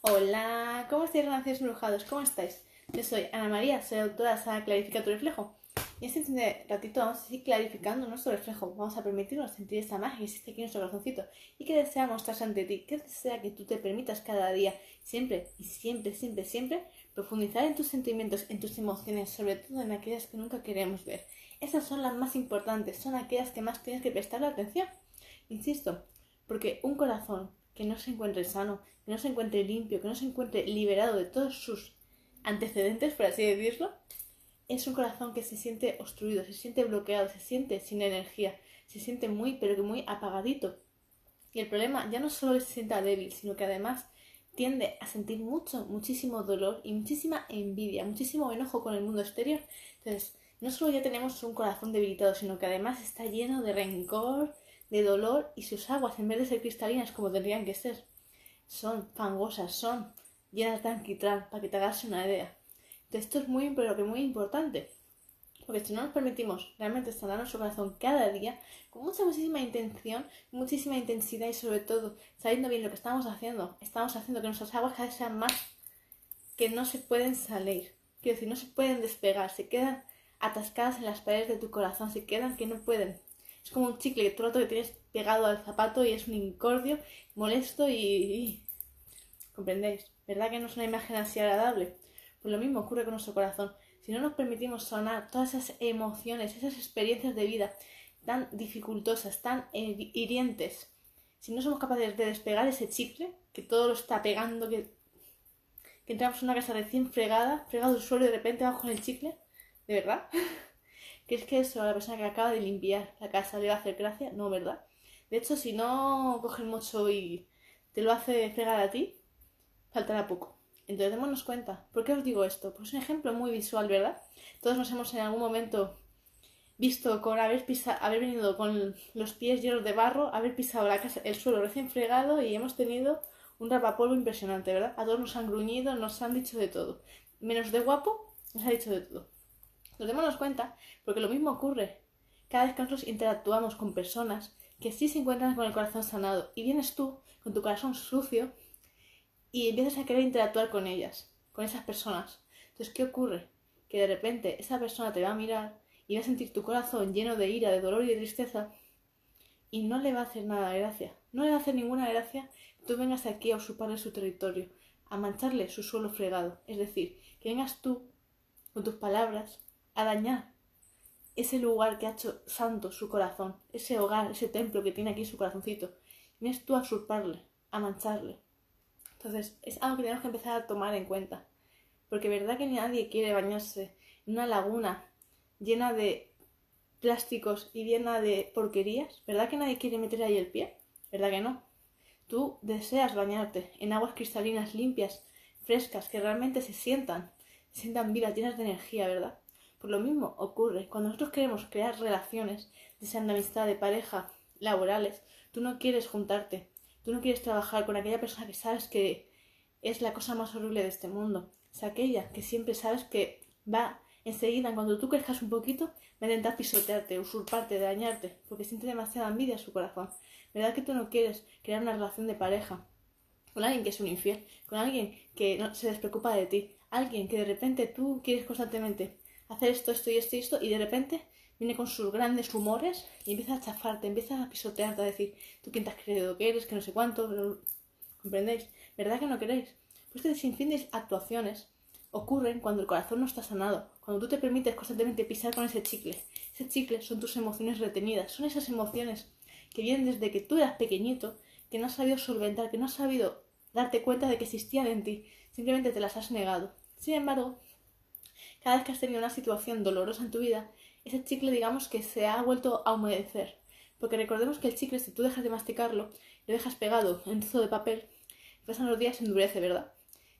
Hola, ¿cómo estáis, renacidos embrujados? ¿Cómo estáis? Yo soy Ana María, soy autora de Clarifica tu reflejo. Y este ratito vamos a seguir clarificando nuestro reflejo. Vamos a permitirnos sentir esa magia que existe aquí en nuestro corazoncito y que desea mostrarse ante ti, que desea que tú te permitas cada día, siempre y siempre, siempre, siempre, profundizar en tus sentimientos, en tus emociones, sobre todo en aquellas que nunca queremos ver. Esas son las más importantes, son aquellas que más tienes que prestarle atención. Insisto, porque un corazón que no se encuentre sano, que no se encuentre limpio, que no se encuentre liberado de todos sus antecedentes, por así decirlo, es un corazón que se siente obstruido, se siente bloqueado, se siente sin energía, se siente muy, pero que muy apagadito. Y el problema ya no solo es que se sienta débil, sino que además tiende a sentir mucho, muchísimo dolor y muchísima envidia, muchísimo enojo con el mundo exterior. Entonces, no solo ya tenemos un corazón debilitado, sino que además está lleno de rencor, de dolor y sus aguas, en vez de ser cristalinas como tendrían que ser, son fangosas, son llenas de alquitrán, para que te hagas una idea. Entonces, esto es muy, pero que muy importante. Porque si no nos permitimos realmente en nuestro corazón cada día, con mucha, muchísima intención, muchísima intensidad y sobre todo sabiendo bien lo que estamos haciendo, estamos haciendo que nuestras aguas cada vez sean más que no se pueden salir. Quiero decir, no se pueden despegar, se quedan atascadas en las paredes de tu corazón, se quedan que no pueden es como un chicle todo el rato que tienes pegado al zapato y es un incordio, molesto y, ¿Comprendéis? ¿Verdad que no es una imagen así agradable? Pues lo mismo ocurre con nuestro corazón. Si no nos permitimos sonar todas esas emociones, esas experiencias de vida tan dificultosas, tan hirientes, si no somos capaces de despegar ese chicle, que todo lo está pegando, que, entramos en una casa recién fregada, fregado el suelo y de repente con el chicle, ¿de verdad? es que eso a la persona que acaba de limpiar la casa le va a hacer gracia? No, ¿verdad? De hecho, si no coge el mocho y te lo hace fregar a ti, faltará poco. Entonces démonos cuenta. ¿Por qué os digo esto? Pues es un ejemplo muy visual, ¿verdad? Todos nos hemos en algún momento visto con haber, pisado, haber venido con los pies llenos de barro, haber pisado la casa, el suelo recién fregado y hemos tenido un rapapolvo impresionante, ¿verdad? A todos nos han gruñido, nos han dicho de todo. Menos de guapo, nos ha dicho de todo. Nos démonos cuenta, porque lo mismo ocurre cada vez que nosotros interactuamos con personas que sí se encuentran con el corazón sanado y vienes tú con tu corazón sucio y empiezas a querer interactuar con ellas, con esas personas. Entonces, ¿qué ocurre? Que de repente esa persona te va a mirar y va a sentir tu corazón lleno de ira, de dolor y de tristeza y no le va a hacer nada de gracia. No le va a hacer ninguna gracia que tú vengas aquí a usurparle su territorio, a mancharle su suelo fregado. Es decir, que vengas tú con tus palabras a dañar ese lugar que ha hecho santo su corazón, ese hogar, ese templo que tiene aquí su corazoncito. Vienes tú a usurparle, a mancharle. Entonces, es algo que tenemos que empezar a tomar en cuenta. Porque verdad que nadie quiere bañarse en una laguna llena de plásticos y llena de porquerías. ¿Verdad que nadie quiere meter ahí el pie? ¿Verdad que no? Tú deseas bañarte en aguas cristalinas limpias, frescas, que realmente se sientan, se sientan vida, llenas de energía, ¿verdad? Por lo mismo ocurre cuando nosotros queremos crear relaciones, de sean de amistad, de pareja, laborales, tú no quieres juntarte, tú no quieres trabajar con aquella persona que sabes que es la cosa más horrible de este mundo. Es aquella que siempre sabes que va enseguida, cuando tú crezcas un poquito, va a intentar pisotearte, usurparte, dañarte, porque siente demasiada envidia en su corazón. ¿Verdad que tú no quieres crear una relación de pareja con alguien que es un infiel, con alguien que no se despreocupa de ti, alguien que de repente tú quieres constantemente hacer esto, esto y esto y esto, y de repente viene con sus grandes humores y empieza a chafarte, empieza a pisotearte, a decir, tú quién te has creído que eres, que no sé cuánto, ¿comprendéis? ¿Verdad que no queréis? Pues este sinfín de actuaciones ocurren cuando el corazón no está sanado, cuando tú te permites constantemente pisar con ese chicle. Ese chicle son tus emociones retenidas, son esas emociones que vienen desde que tú eras pequeñito, que no has sabido solventar, que no has sabido darte cuenta de que existían en ti, simplemente te las has negado. Sin embargo, cada vez que has tenido una situación dolorosa en tu vida, ese chicle digamos que se ha vuelto a humedecer. Porque recordemos que el chicle, si tú dejas de masticarlo, lo dejas pegado en trozo de papel, pasan los días se endurece, ¿verdad?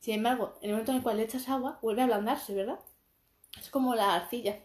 Sin embargo, en el momento en el cual le echas agua, vuelve a ablandarse, ¿verdad? Es como la arcilla.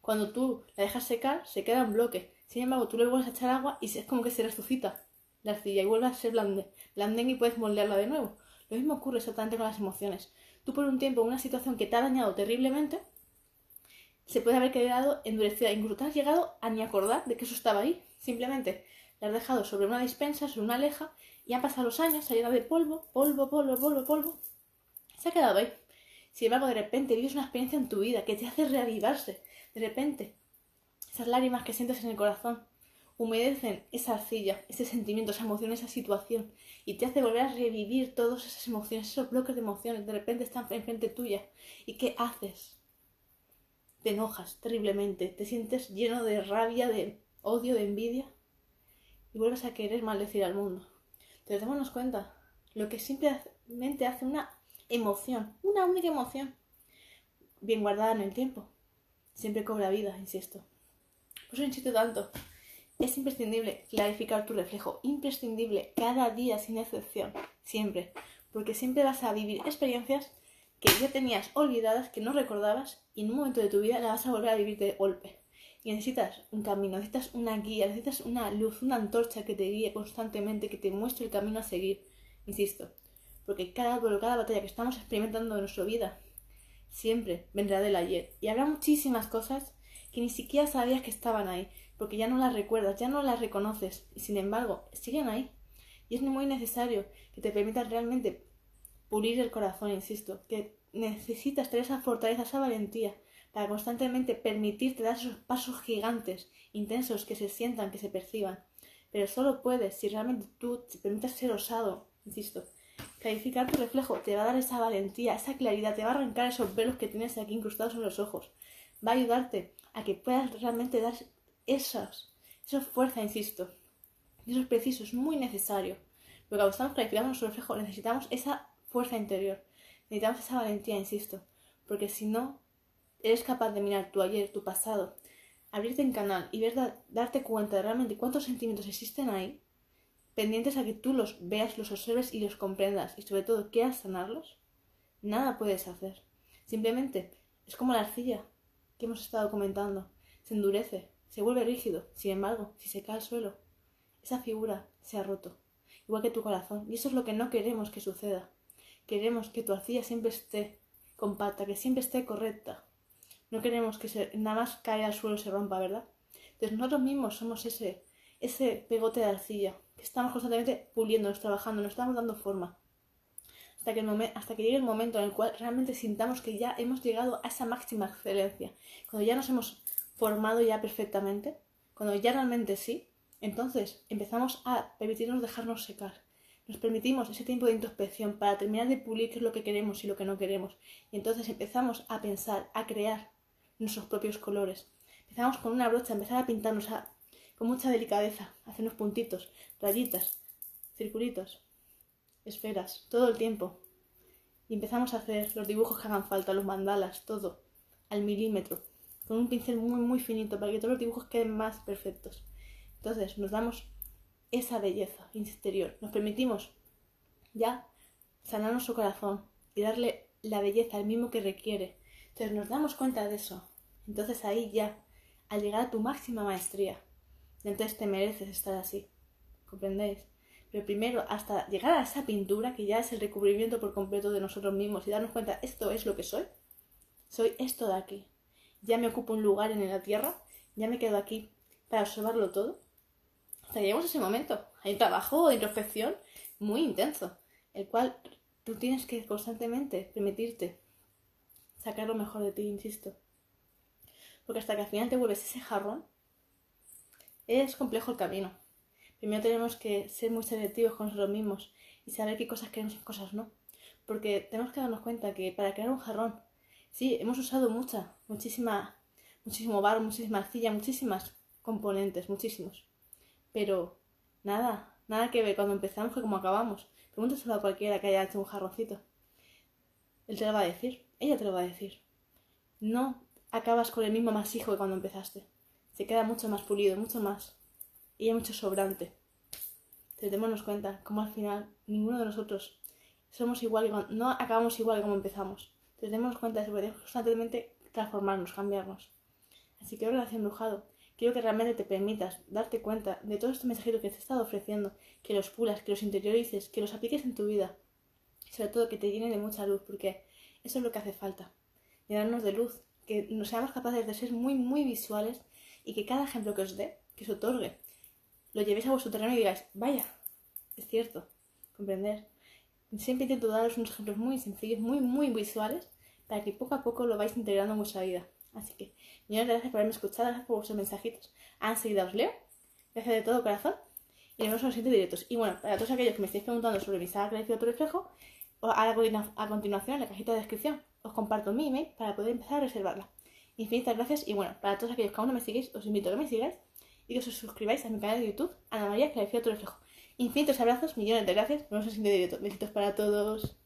Cuando tú la dejas secar, se queda en bloque. Sin embargo, tú le vuelves a echar agua y es como que se resucita la arcilla y vuelve a ser blande, blandén y puedes moldearla de nuevo. Lo mismo ocurre exactamente con las emociones tú por un tiempo en una situación que te ha dañado terriblemente, se puede haber quedado endurecida. Incluso te has llegado a ni acordar de que eso estaba ahí. Simplemente la has dejado sobre una dispensa, sobre una aleja, Y han pasado los años, se ha llenado de polvo, polvo, polvo, polvo, polvo. Se ha quedado ahí. Sin embargo, de repente vives una experiencia en tu vida que te hace reavivarse. De repente, esas lágrimas que sientes en el corazón humedecen esa arcilla, ese sentimiento, esa emoción, esa situación y te hace volver a revivir todas esas emociones, esos bloques de emociones. De repente están enfrente tuya. ¿Y qué haces? Te enojas terriblemente, te sientes lleno de rabia, de odio, de envidia y vuelves a querer maldecir al mundo. Entonces démonos cuenta, lo que simplemente hace una emoción, una única emoción, bien guardada en el tiempo, siempre cobra vida, insisto. Por eso insisto tanto. Es imprescindible clarificar tu reflejo, imprescindible cada día sin excepción, siempre, porque siempre vas a vivir experiencias que ya tenías olvidadas, que no recordabas, y en un momento de tu vida las vas a volver a vivir de golpe. Y necesitas un camino, necesitas una guía, necesitas una luz, una antorcha que te guíe constantemente, que te muestre el camino a seguir. Insisto, porque cada duelo, cada batalla que estamos experimentando en nuestra vida, siempre vendrá del ayer. Y habrá muchísimas cosas que ni siquiera sabías que estaban ahí, porque ya no las recuerdas, ya no las reconoces, y sin embargo, siguen ahí. Y es muy necesario que te permitas realmente pulir el corazón, insisto, que necesitas tener esa fortaleza, esa valentía, para constantemente permitirte dar esos pasos gigantes, intensos, que se sientan, que se perciban. Pero solo puedes si realmente tú te permites ser osado, insisto, Clarificar tu reflejo te va a dar esa valentía, esa claridad, te va a arrancar esos velos que tienes aquí incrustados en los ojos. Va a ayudarte a que puedas realmente dar esas, esa fuerza, insisto. Y eso es preciso, es muy necesario. Porque cuando estamos clarificando nuestro reflejo necesitamos esa fuerza interior. Necesitamos esa valentía, insisto. Porque si no, eres capaz de mirar tu ayer, tu pasado, abrirte en canal y ver, darte cuenta de realmente cuántos sentimientos existen ahí, pendientes a que tú los veas, los observes y los comprendas y sobre todo quieras sanarlos, nada puedes hacer. Simplemente es como la arcilla que hemos estado comentando. Se endurece, se vuelve rígido. Sin embargo, si se cae al suelo, esa figura se ha roto. Igual que tu corazón. Y eso es lo que no queremos que suceda. Queremos que tu arcilla siempre esté compacta, que siempre esté correcta. No queremos que nada más caiga al suelo se rompa, ¿verdad? Entonces nosotros mismos somos ese, ese pegote de arcilla estamos constantemente puliéndonos, trabajando, nos estamos dando forma. Hasta que, hasta que llegue el momento en el cual realmente sintamos que ya hemos llegado a esa máxima excelencia. Cuando ya nos hemos formado ya perfectamente, cuando ya realmente sí, entonces empezamos a permitirnos dejarnos secar. Nos permitimos ese tiempo de introspección para terminar de pulir qué es lo que queremos y lo que no queremos. Y entonces empezamos a pensar, a crear nuestros propios colores. Empezamos con una brocha, a empezar a pintarnos, a con mucha delicadeza, hacernos puntitos, rayitas, circulitos, esferas, todo el tiempo. Y empezamos a hacer los dibujos que hagan falta, los mandalas, todo, al milímetro, con un pincel muy, muy finito, para que todos los dibujos queden más perfectos. Entonces nos damos esa belleza interior, nos permitimos ya sanar nuestro corazón y darle la belleza al mismo que requiere. Entonces nos damos cuenta de eso. Entonces ahí ya, al llegar a tu máxima maestría, entonces te mereces estar así. ¿Comprendéis? Pero primero, hasta llegar a esa pintura, que ya es el recubrimiento por completo de nosotros mismos, y darnos cuenta, esto es lo que soy. Soy esto de aquí. Ya me ocupo un lugar en la tierra, ya me quedo aquí para observarlo todo. Hasta llegamos a ese momento. Hay un trabajo de introspección muy intenso, el cual tú tienes que constantemente permitirte sacar lo mejor de ti, insisto. Porque hasta que al final te vuelves ese jarrón, es complejo el camino. Primero tenemos que ser muy selectivos con nosotros mismos y saber qué cosas queremos y cosas no. Porque tenemos que darnos cuenta que para crear un jarrón, sí, hemos usado mucha, muchísima, muchísimo barro, muchísima arcilla, muchísimas componentes, muchísimos. Pero nada, nada que ver cuando empezamos que como acabamos. Pregúntaselo a cualquiera que haya hecho un jarroncito. Él te lo va a decir, ella te lo va a decir. No acabas con el mismo masijo que cuando empezaste se queda mucho más pulido, mucho más. Y hay mucho sobrante. Entonces démonos cuenta como al final ninguno de nosotros somos igual, no acabamos igual como empezamos. Entonces démonos cuenta de eso, podemos constantemente transformarnos, cambiarnos. Así que ahora embrujado, quiero que realmente te permitas darte cuenta de todos estos mensajitos que te he estado ofreciendo, que los pulas, que los interiorices, que los apliques en tu vida. Y sobre todo que te llenen de mucha luz, porque eso es lo que hace falta. Llenarnos de luz, que nos seamos capaces de ser muy, muy visuales y que cada ejemplo que os dé, que os otorgue, lo llevéis a vuestro terreno y digáis, vaya, es cierto, comprender. Siempre intento daros unos ejemplos muy sencillos, muy, muy visuales, para que poco a poco lo vais integrando en vuestra vida. Así que, millones gracias por haberme escuchado, gracias por vuestros mensajitos. Enseguida os leo. Gracias de todo corazón. Y nos vemos en los siguientes directos. Y bueno, para todos aquellos que me estéis preguntando sobre mi saga de tu reflejo, a continuación en la cajita de descripción os comparto mi email para poder empezar a reservarla. Infinitas gracias y bueno, para todos aquellos que aún no me seguís, os invito a que me sigáis y que os suscribáis a mi canal de YouTube, Ana María Clarifica tu reflejo. Infinitos abrazos, millones de gracias, nos vemos el directo. Besitos para todos.